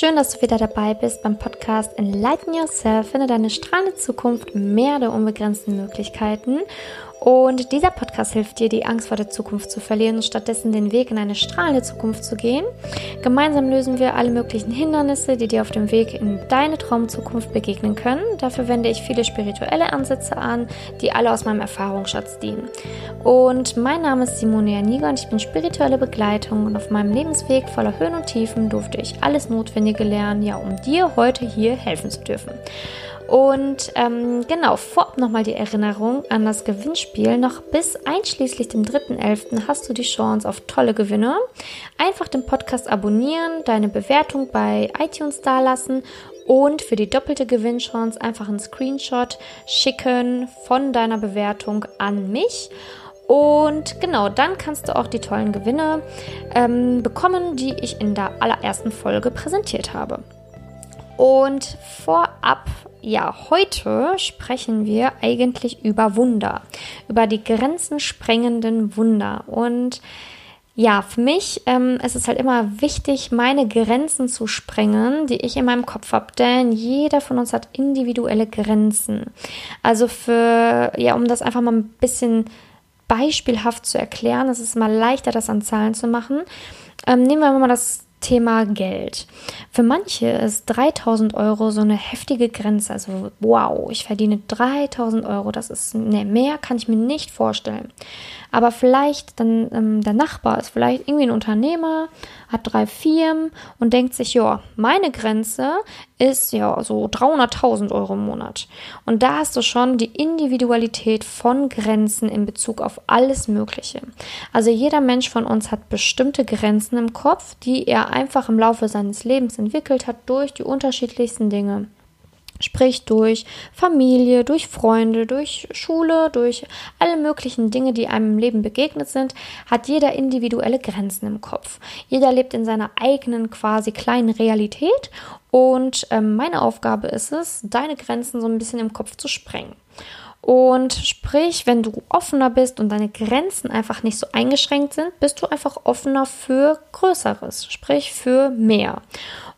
Schön, dass du wieder dabei bist beim Podcast Enlighten Yourself. Finde deine strahlende Zukunft mehr der unbegrenzten Möglichkeiten. Und dieser Podcast hilft dir, die Angst vor der Zukunft zu verlieren und stattdessen den Weg in eine strahlende Zukunft zu gehen. Gemeinsam lösen wir alle möglichen Hindernisse, die dir auf dem Weg in deine Traumzukunft begegnen können. Dafür wende ich viele spirituelle Ansätze an, die alle aus meinem Erfahrungsschatz dienen. Und mein Name ist Simone Janiga und ich bin spirituelle Begleitung und auf meinem Lebensweg voller Höhen und Tiefen durfte ich alles Notwendige lernen, ja, um dir heute hier helfen zu dürfen. Und ähm, genau, vorab nochmal die Erinnerung an das Gewinnspiel. Noch bis einschließlich dem 3.11. hast du die Chance auf tolle Gewinne. Einfach den Podcast abonnieren, deine Bewertung bei iTunes dalassen und für die doppelte Gewinnchance einfach einen Screenshot schicken von deiner Bewertung an mich. Und genau, dann kannst du auch die tollen Gewinne ähm, bekommen, die ich in der allerersten Folge präsentiert habe. Und vorab ja, heute sprechen wir eigentlich über Wunder, über die grenzensprengenden Wunder. Und ja, für mich ähm, ist es halt immer wichtig, meine Grenzen zu sprengen, die ich in meinem Kopf habe, denn jeder von uns hat individuelle Grenzen. Also für, ja, um das einfach mal ein bisschen beispielhaft zu erklären, es ist mal leichter, das an Zahlen zu machen. Ähm, nehmen wir mal das Thema Geld. Für manche ist 3000 Euro so eine heftige Grenze. Also, wow, ich verdiene 3000 Euro. Das ist, ne, mehr kann ich mir nicht vorstellen. Aber vielleicht dann ähm, der Nachbar ist vielleicht irgendwie ein Unternehmer, hat drei Firmen und denkt sich, ja, meine Grenze ist ja so 300.000 Euro im Monat. Und da hast du schon die Individualität von Grenzen in Bezug auf alles Mögliche. Also jeder Mensch von uns hat bestimmte Grenzen im Kopf, die er einfach im Laufe seines Lebens entwickelt hat durch die unterschiedlichsten Dinge. Sprich durch Familie, durch Freunde, durch Schule, durch alle möglichen Dinge, die einem im Leben begegnet sind, hat jeder individuelle Grenzen im Kopf. Jeder lebt in seiner eigenen quasi kleinen Realität und ähm, meine Aufgabe ist es, deine Grenzen so ein bisschen im Kopf zu sprengen. Und sprich, wenn du offener bist und deine Grenzen einfach nicht so eingeschränkt sind, bist du einfach offener für Größeres, sprich für mehr.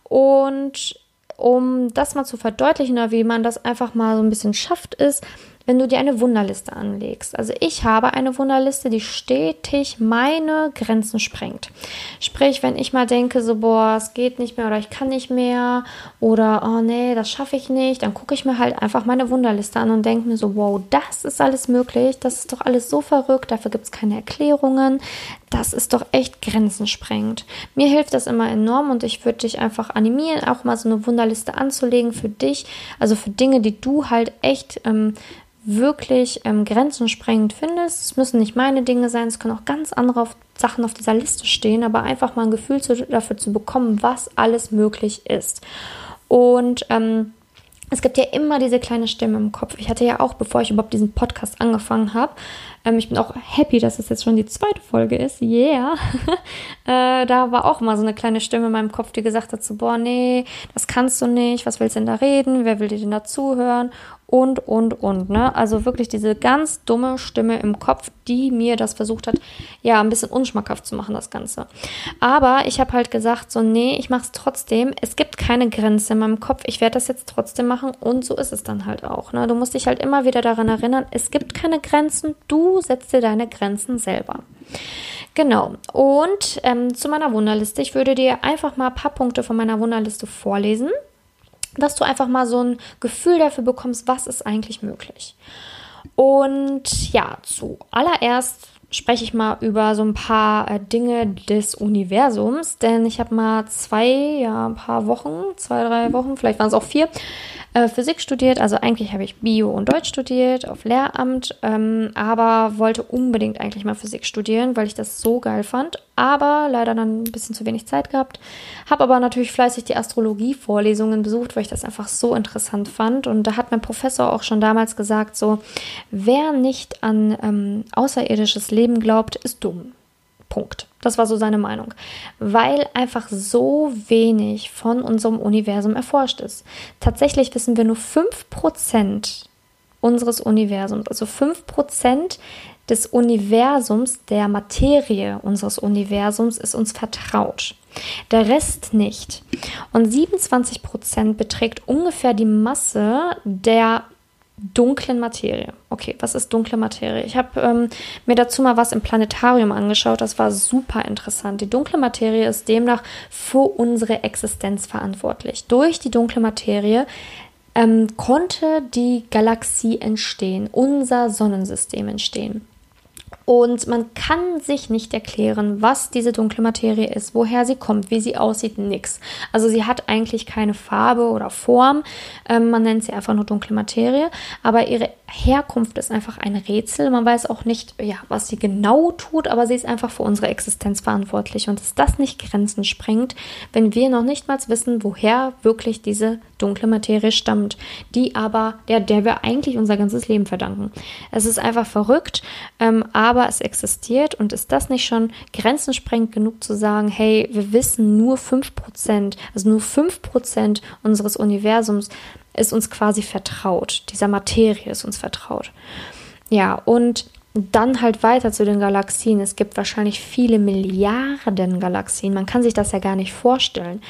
Und um das mal zu verdeutlichen oder wie man das einfach mal so ein bisschen schafft, ist, wenn du dir eine Wunderliste anlegst. Also ich habe eine Wunderliste, die stetig meine Grenzen sprengt. Sprich, wenn ich mal denke, so, boah, es geht nicht mehr oder ich kann nicht mehr oder, oh nee, das schaffe ich nicht, dann gucke ich mir halt einfach meine Wunderliste an und denke mir so, wow, das ist alles möglich, das ist doch alles so verrückt, dafür gibt es keine Erklärungen, das ist doch echt grenzensprengend. Mir hilft das immer enorm und ich würde dich einfach animieren, auch mal so eine Wunderliste anzulegen für dich, also für Dinge, die du halt echt ähm, wirklich ähm, grenzensprengend findest. Es müssen nicht meine Dinge sein, es können auch ganz andere auf, Sachen auf dieser Liste stehen, aber einfach mal ein Gefühl zu, dafür zu bekommen, was alles möglich ist. Und ähm, es gibt ja immer diese kleine Stimme im Kopf. Ich hatte ja auch, bevor ich überhaupt diesen Podcast angefangen habe, ähm, ich bin auch happy, dass es jetzt schon die zweite Folge ist. Yeah. äh, da war auch mal so eine kleine Stimme in meinem Kopf, die gesagt hat so, boah, nee, das kannst du nicht. Was willst du denn da reden? Wer will dir denn da zuhören? und, und, und. Ne? Also wirklich diese ganz dumme Stimme im Kopf, die mir das versucht hat, ja, ein bisschen unschmackhaft zu machen, das Ganze. Aber ich habe halt gesagt, so, nee, ich mache es trotzdem. Es gibt keine Grenze in meinem Kopf. Ich werde das jetzt trotzdem machen und so ist es dann halt auch. Ne? Du musst dich halt immer wieder daran erinnern, es gibt keine Grenzen. Du setzt dir deine Grenzen selber. Genau. Und ähm, zu meiner Wunderliste. Ich würde dir einfach mal ein paar Punkte von meiner Wunderliste vorlesen dass du einfach mal so ein Gefühl dafür bekommst, was ist eigentlich möglich. Und ja, zuallererst spreche ich mal über so ein paar äh, Dinge des Universums, denn ich habe mal zwei, ja, ein paar Wochen, zwei, drei Wochen, vielleicht waren es auch vier, äh, Physik studiert. Also eigentlich habe ich Bio und Deutsch studiert auf Lehramt, ähm, aber wollte unbedingt eigentlich mal Physik studieren, weil ich das so geil fand. Aber leider dann ein bisschen zu wenig Zeit gehabt. Habe aber natürlich fleißig die Astrologie-Vorlesungen besucht, weil ich das einfach so interessant fand. Und da hat mein Professor auch schon damals gesagt, so, wer nicht an ähm, außerirdisches Leben glaubt, ist dumm. Punkt. Das war so seine Meinung. Weil einfach so wenig von unserem Universum erforscht ist. Tatsächlich wissen wir nur 5% unseres Universums, also 5% des Universums, der Materie unseres Universums ist uns vertraut. Der Rest nicht. Und 27 Prozent beträgt ungefähr die Masse der dunklen Materie. Okay, was ist dunkle Materie? Ich habe ähm, mir dazu mal was im Planetarium angeschaut. Das war super interessant. Die dunkle Materie ist demnach für unsere Existenz verantwortlich. Durch die dunkle Materie ähm, konnte die Galaxie entstehen, unser Sonnensystem entstehen. Und man kann sich nicht erklären, was diese dunkle Materie ist, woher sie kommt, wie sie aussieht, nix. Also sie hat eigentlich keine Farbe oder Form. Ähm, man nennt sie einfach nur dunkle Materie. Aber ihre Herkunft ist einfach ein Rätsel. Man weiß auch nicht, ja, was sie genau tut, aber sie ist einfach für unsere Existenz verantwortlich. Und dass das nicht Grenzen sprengt, wenn wir noch nicht mal wissen, woher wirklich diese dunkle Materie stammt, die aber, der, der wir eigentlich unser ganzes Leben verdanken. Es ist einfach verrückt, ähm, aber es existiert und ist das nicht schon Grenzen sprengt genug zu sagen, hey, wir wissen nur 5%, also nur 5% unseres Universums ist uns quasi vertraut. Dieser Materie ist uns vertraut. Ja, und dann halt weiter zu den Galaxien. Es gibt wahrscheinlich viele Milliarden Galaxien. Man kann sich das ja gar nicht vorstellen.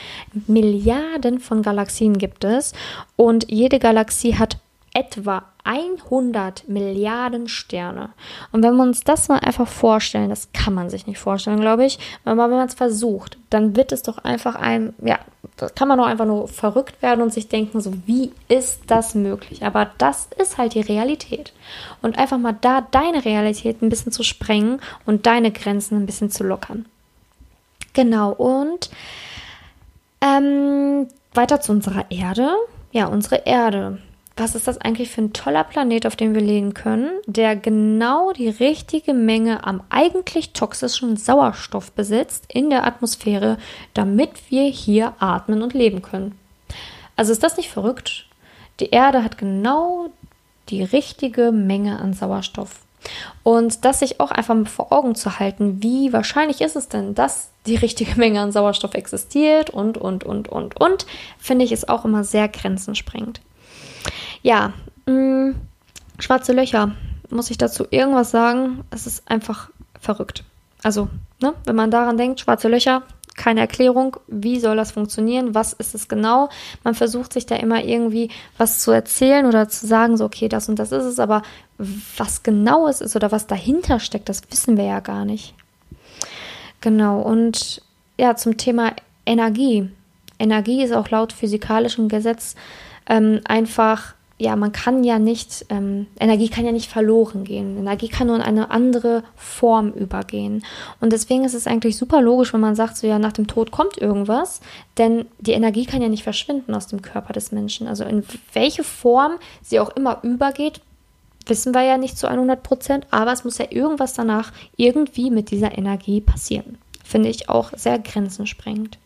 Milliarden von Galaxien gibt es und jede Galaxie hat etwa 100 Milliarden Sterne. Und wenn wir uns das mal einfach vorstellen, das kann man sich nicht vorstellen, glaube ich, aber wenn man es versucht, dann wird es doch einfach ein, ja, da kann man doch einfach nur verrückt werden und sich denken, so, wie ist das möglich? Aber das ist halt die Realität. Und einfach mal da deine Realität ein bisschen zu sprengen und deine Grenzen ein bisschen zu lockern. Genau, und ähm, weiter zu unserer Erde. Ja, unsere Erde was ist das eigentlich für ein toller Planet, auf dem wir leben können, der genau die richtige Menge am eigentlich toxischen Sauerstoff besitzt in der Atmosphäre, damit wir hier atmen und leben können. Also ist das nicht verrückt? Die Erde hat genau die richtige Menge an Sauerstoff. Und das sich auch einfach mal vor Augen zu halten, wie wahrscheinlich ist es denn, dass die richtige Menge an Sauerstoff existiert und, und, und, und, und, finde ich, ist auch immer sehr grenzensprengend. Ja, mh, mm, schwarze Löcher. Muss ich dazu irgendwas sagen? Es ist einfach verrückt. Also, ne, wenn man daran denkt, schwarze Löcher, keine Erklärung, wie soll das funktionieren, was ist es genau. Man versucht sich da immer irgendwie was zu erzählen oder zu sagen, so, okay, das und das ist es, aber was genau es ist oder was dahinter steckt, das wissen wir ja gar nicht. Genau, und ja, zum Thema Energie. Energie ist auch laut physikalischem Gesetz ähm, einfach, ja, man kann ja nicht, ähm, Energie kann ja nicht verloren gehen. Energie kann nur in eine andere Form übergehen. Und deswegen ist es eigentlich super logisch, wenn man sagt, so ja, nach dem Tod kommt irgendwas, denn die Energie kann ja nicht verschwinden aus dem Körper des Menschen. Also in welche Form sie auch immer übergeht, wissen wir ja nicht zu 100 Prozent, aber es muss ja irgendwas danach irgendwie mit dieser Energie passieren. Finde ich auch sehr grenzensprengend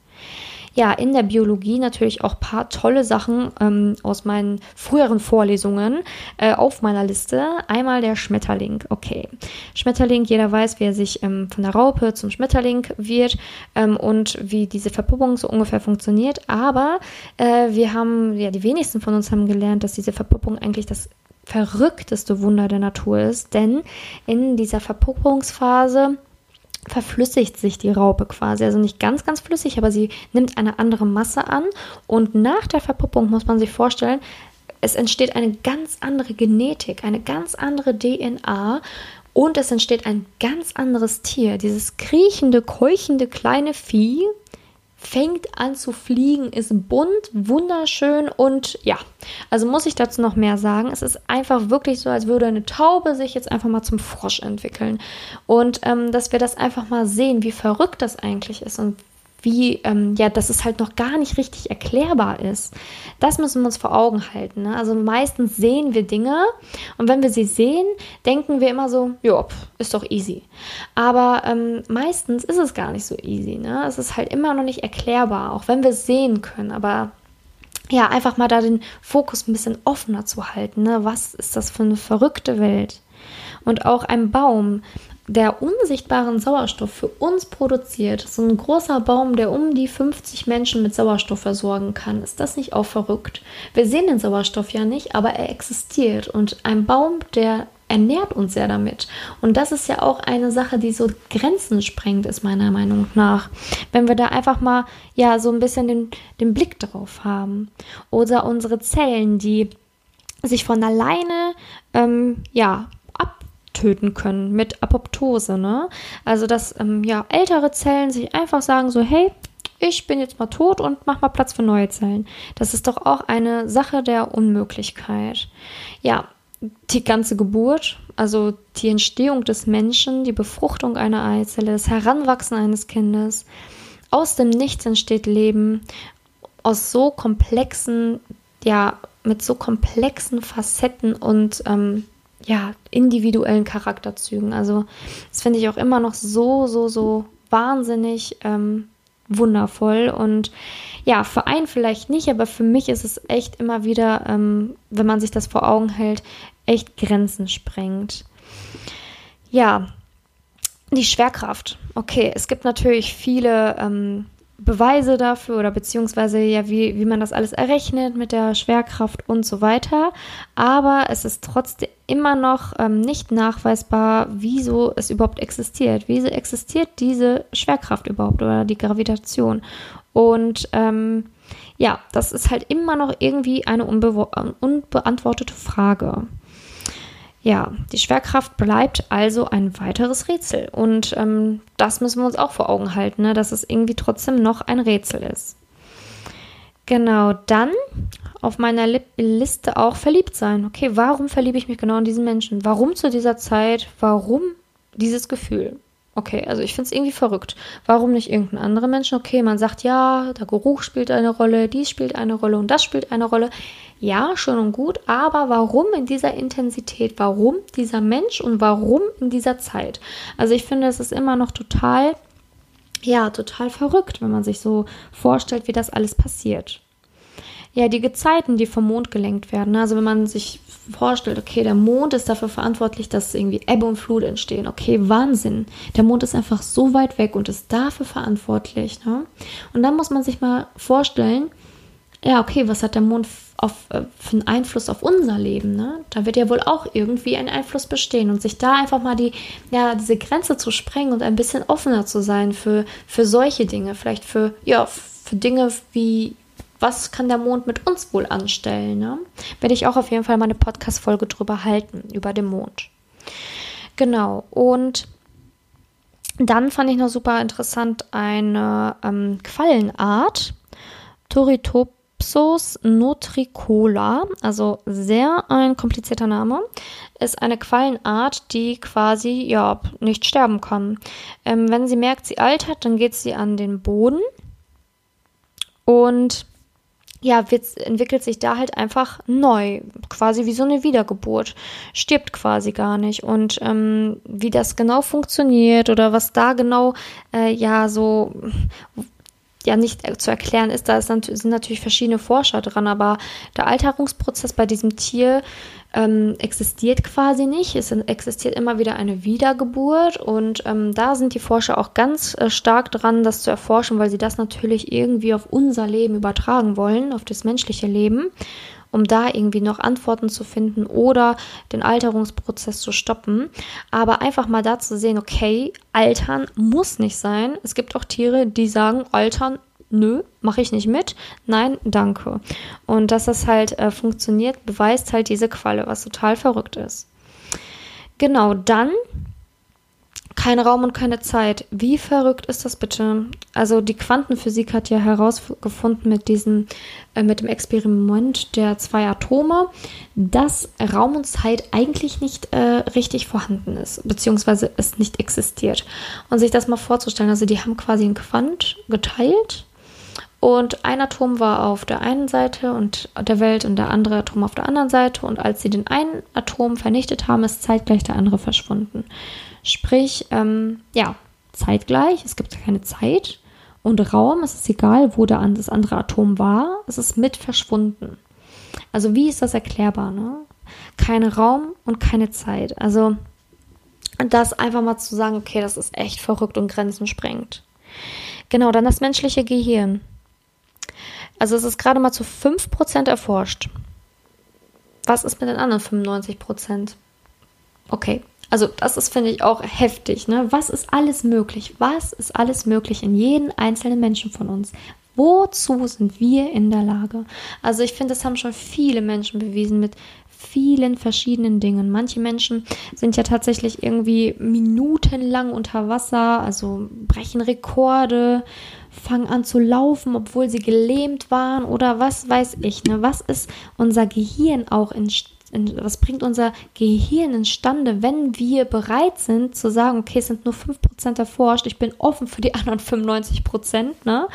ja, in der Biologie natürlich auch ein paar tolle Sachen ähm, aus meinen früheren Vorlesungen äh, auf meiner Liste. Einmal der Schmetterling. Okay. Schmetterling, jeder weiß, wie er sich ähm, von der Raupe zum Schmetterling wird ähm, und wie diese Verpuppung so ungefähr funktioniert. Aber äh, wir haben, ja, die wenigsten von uns haben gelernt, dass diese Verpuppung eigentlich das verrückteste Wunder der Natur ist, denn in dieser Verpuppungsphase verflüssigt sich die Raupe quasi. Also nicht ganz, ganz flüssig, aber sie nimmt eine andere Masse an. Und nach der Verpuppung muss man sich vorstellen, es entsteht eine ganz andere Genetik, eine ganz andere DNA und es entsteht ein ganz anderes Tier. Dieses kriechende, keuchende kleine Vieh, fängt an zu fliegen, ist bunt, wunderschön und ja, also muss ich dazu noch mehr sagen. Es ist einfach wirklich so, als würde eine Taube sich jetzt einfach mal zum Frosch entwickeln. Und ähm, dass wir das einfach mal sehen, wie verrückt das eigentlich ist und wie, ähm, ja, dass es halt noch gar nicht richtig erklärbar ist. Das müssen wir uns vor Augen halten. Ne? Also meistens sehen wir Dinge und wenn wir sie sehen, denken wir immer so, ja, ist doch easy. Aber ähm, meistens ist es gar nicht so easy. Ne? Es ist halt immer noch nicht erklärbar, auch wenn wir es sehen können. Aber ja, einfach mal da den Fokus ein bisschen offener zu halten. Ne? Was ist das für eine verrückte Welt? Und auch ein Baum der unsichtbaren Sauerstoff für uns produziert, so ein großer Baum, der um die 50 Menschen mit Sauerstoff versorgen kann, ist das nicht auch verrückt? Wir sehen den Sauerstoff ja nicht, aber er existiert und ein Baum, der ernährt uns ja damit. Und das ist ja auch eine Sache, die so Grenzen sprengt, ist meiner Meinung nach. Wenn wir da einfach mal ja so ein bisschen den, den Blick drauf haben. Oder unsere Zellen, die sich von alleine ähm, ja abtöten können mit Apoptose. Ne? Also dass ähm, ja ältere Zellen sich einfach sagen so, hey, ich bin jetzt mal tot und mach mal Platz für neue Zellen. Das ist doch auch eine Sache der Unmöglichkeit. Ja, die ganze Geburt, also die Entstehung des Menschen, die Befruchtung einer Eizelle, das Heranwachsen eines Kindes. Aus dem Nichts entsteht Leben. Aus so komplexen, ja, mit so komplexen Facetten und ähm, ja, individuellen Charakterzügen. Also, das finde ich auch immer noch so, so, so wahnsinnig ähm, wundervoll. Und ja, für einen vielleicht nicht, aber für mich ist es echt immer wieder, ähm, wenn man sich das vor Augen hält, echt Grenzen sprengt. Ja, die Schwerkraft. Okay, es gibt natürlich viele ähm, Beweise dafür oder beziehungsweise ja, wie, wie man das alles errechnet mit der Schwerkraft und so weiter. Aber es ist trotzdem immer noch ähm, nicht nachweisbar, wieso es überhaupt existiert. Wieso existiert diese Schwerkraft überhaupt oder die Gravitation? Und ähm, ja, das ist halt immer noch irgendwie eine unbe unbeantwortete Frage. Ja, die Schwerkraft bleibt also ein weiteres Rätsel. Und ähm, das müssen wir uns auch vor Augen halten, ne? dass es irgendwie trotzdem noch ein Rätsel ist. Genau, dann auf meiner Liste auch verliebt sein. Okay, warum verliebe ich mich genau in diesen Menschen? Warum zu dieser Zeit? Warum dieses Gefühl? Okay, also ich finde es irgendwie verrückt. Warum nicht irgendein anderer Mensch? Okay, man sagt ja, der Geruch spielt eine Rolle, dies spielt eine Rolle und das spielt eine Rolle. Ja, schön und gut, aber warum in dieser Intensität? Warum dieser Mensch und warum in dieser Zeit? Also ich finde, es ist immer noch total, ja, total verrückt, wenn man sich so vorstellt, wie das alles passiert ja, die Gezeiten, die vom Mond gelenkt werden. Ne? Also wenn man sich vorstellt, okay, der Mond ist dafür verantwortlich, dass irgendwie Ebbe und Flut entstehen. Okay, Wahnsinn. Der Mond ist einfach so weit weg und ist dafür verantwortlich. Ne? Und dann muss man sich mal vorstellen, ja, okay, was hat der Mond auf, äh, für einen Einfluss auf unser Leben? Ne? Da wird ja wohl auch irgendwie ein Einfluss bestehen und sich da einfach mal die, ja, diese Grenze zu sprengen und ein bisschen offener zu sein für, für solche Dinge, vielleicht für, ja, für Dinge wie was kann der Mond mit uns wohl anstellen? Ne? Werde ich auch auf jeden Fall mal eine Podcast-Folge drüber halten, über den Mond. Genau, und dann fand ich noch super interessant eine ähm, Quallenart, Turritopsis nutricola, also sehr ein komplizierter Name, ist eine Quallenart, die quasi ja nicht sterben kann. Ähm, wenn sie merkt, sie altert, dann geht sie an den Boden und ja, wird, entwickelt sich da halt einfach neu, quasi wie so eine Wiedergeburt, stirbt quasi gar nicht. Und ähm, wie das genau funktioniert oder was da genau, äh, ja, so, ja, nicht zu erklären ist, da sind natürlich verschiedene Forscher dran, aber der Alterungsprozess bei diesem Tier ähm, existiert quasi nicht. Es existiert immer wieder eine Wiedergeburt und ähm, da sind die Forscher auch ganz äh, stark dran, das zu erforschen, weil sie das natürlich irgendwie auf unser Leben übertragen wollen, auf das menschliche Leben, um da irgendwie noch Antworten zu finden oder den Alterungsprozess zu stoppen. Aber einfach mal da zu sehen, okay, altern muss nicht sein. Es gibt auch Tiere, die sagen, altern nö, mache ich nicht mit, nein, danke. Und dass das halt äh, funktioniert, beweist halt diese Qualle, was total verrückt ist. Genau, dann kein Raum und keine Zeit. Wie verrückt ist das bitte? Also die Quantenphysik hat ja herausgefunden mit diesem, äh, mit dem Experiment der zwei Atome, dass Raum und Zeit eigentlich nicht äh, richtig vorhanden ist, beziehungsweise es nicht existiert. Und sich das mal vorzustellen, also die haben quasi einen Quant geteilt und ein Atom war auf der einen Seite und der Welt und der andere Atom auf der anderen Seite. Und als sie den einen Atom vernichtet haben, ist zeitgleich der andere verschwunden. Sprich, ähm, ja, zeitgleich, es gibt keine Zeit. Und Raum, es ist egal, wo der, das andere Atom war, es ist mit verschwunden. Also wie ist das erklärbar? Ne? Kein Raum und keine Zeit. Also das einfach mal zu sagen, okay, das ist echt verrückt und grenzensprengt. Genau, dann das menschliche Gehirn. Also es ist gerade mal zu 5% erforscht. Was ist mit den anderen 95%? Okay, also das ist, finde ich, auch heftig. Ne? Was ist alles möglich? Was ist alles möglich in jedem einzelnen Menschen von uns? Wozu sind wir in der Lage? Also ich finde, das haben schon viele Menschen bewiesen mit vielen verschiedenen Dingen. Manche Menschen sind ja tatsächlich irgendwie minutenlang unter Wasser, also brechen Rekorde, fangen an zu laufen, obwohl sie gelähmt waren oder was weiß ich. Ne? Was ist unser Gehirn auch in was bringt unser Gehirn instande, wenn wir bereit sind zu sagen, okay, es sind nur 5% erforscht, ich bin offen für die anderen 95%, ne?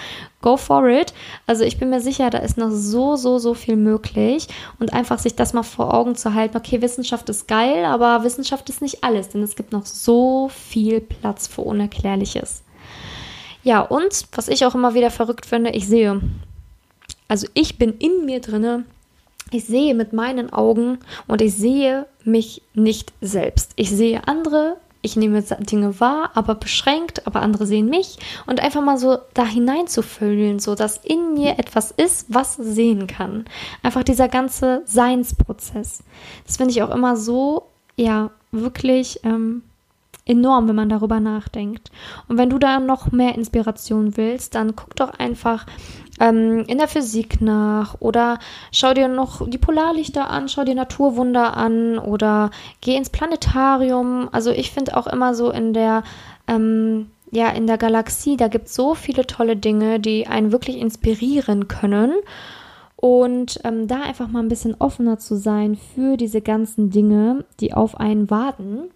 Go for it. Also ich bin mir sicher, da ist noch so, so, so viel möglich und einfach sich das mal vor Augen zu halten, okay, Wissenschaft ist geil, aber Wissenschaft ist nicht alles, denn es gibt noch so viel Platz für Unerklärliches. Ja, und was ich auch immer wieder verrückt finde, ich sehe, also ich bin in mir drinne ich sehe mit meinen Augen und ich sehe mich nicht selbst. Ich sehe andere, ich nehme Dinge wahr, aber beschränkt, aber andere sehen mich und einfach mal so da hineinzufühlen, so dass in mir etwas ist, was sehen kann. Einfach dieser ganze Seinsprozess. Das finde ich auch immer so, ja, wirklich ähm, enorm, wenn man darüber nachdenkt. Und wenn du da noch mehr Inspiration willst, dann guck doch einfach ähm, in der Physik nach oder schau dir noch die Polarlichter an, schau dir Naturwunder an oder geh ins Planetarium. Also ich finde auch immer so in der ähm, ja, in der Galaxie, da gibt es so viele tolle Dinge, die einen wirklich inspirieren können. Und ähm, da einfach mal ein bisschen offener zu sein für diese ganzen Dinge, die auf einen warten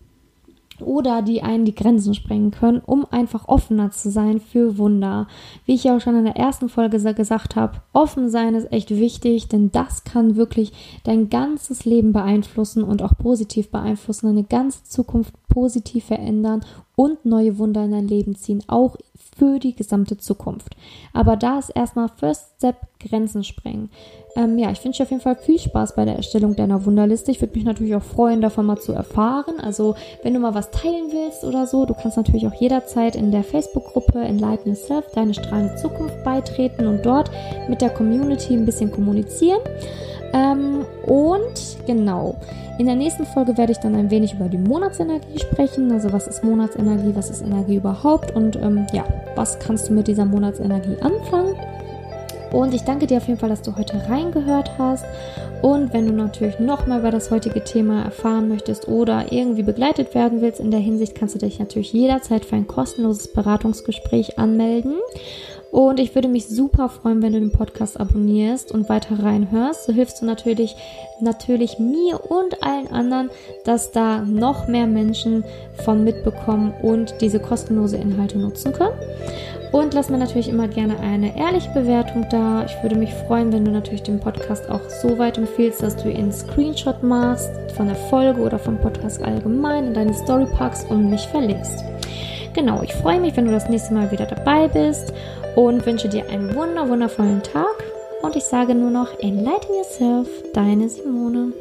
oder die einen die Grenzen sprengen können, um einfach offener zu sein für Wunder. Wie ich ja auch schon in der ersten Folge gesagt habe, offen sein ist echt wichtig, denn das kann wirklich dein ganzes Leben beeinflussen und auch positiv beeinflussen, deine ganze Zukunft positiv verändern und neue Wunder in dein Leben ziehen, auch für die gesamte Zukunft. Aber da ist erstmal First Step Grenzen sprengen. Ähm, ja, ich wünsche dir auf jeden Fall viel Spaß bei der Erstellung deiner Wunderliste. Ich würde mich natürlich auch freuen, davon mal zu erfahren. Also, wenn du mal was teilen willst oder so, du kannst natürlich auch jederzeit in der Facebook-Gruppe Enlighten Yourself, deine strahlende Zukunft beitreten und dort mit der Community ein bisschen kommunizieren. Ähm, und genau, in der nächsten Folge werde ich dann ein wenig über die Monatsenergie sprechen. Also was ist Monatsenergie, was ist Energie überhaupt und ähm, ja, was kannst du mit dieser Monatsenergie anfangen? Und ich danke dir auf jeden Fall, dass du heute reingehört hast. Und wenn du natürlich noch mal über das heutige Thema erfahren möchtest oder irgendwie begleitet werden willst in der Hinsicht, kannst du dich natürlich jederzeit für ein kostenloses Beratungsgespräch anmelden. Und ich würde mich super freuen, wenn du den Podcast abonnierst und weiter reinhörst. So hilfst du natürlich, natürlich mir und allen anderen, dass da noch mehr Menschen von mitbekommen und diese kostenlose Inhalte nutzen können. Und lass mir natürlich immer gerne eine ehrliche Bewertung da. Ich würde mich freuen, wenn du natürlich den Podcast auch so weit empfiehlst, dass du ihn Screenshot machst von der Folge oder vom Podcast allgemein in deine Story packst und mich verlinkst. Genau, ich freue mich, wenn du das nächste Mal wieder dabei bist und wünsche dir einen wunder wundervollen Tag. Und ich sage nur noch, enlighten yourself, deine Simone.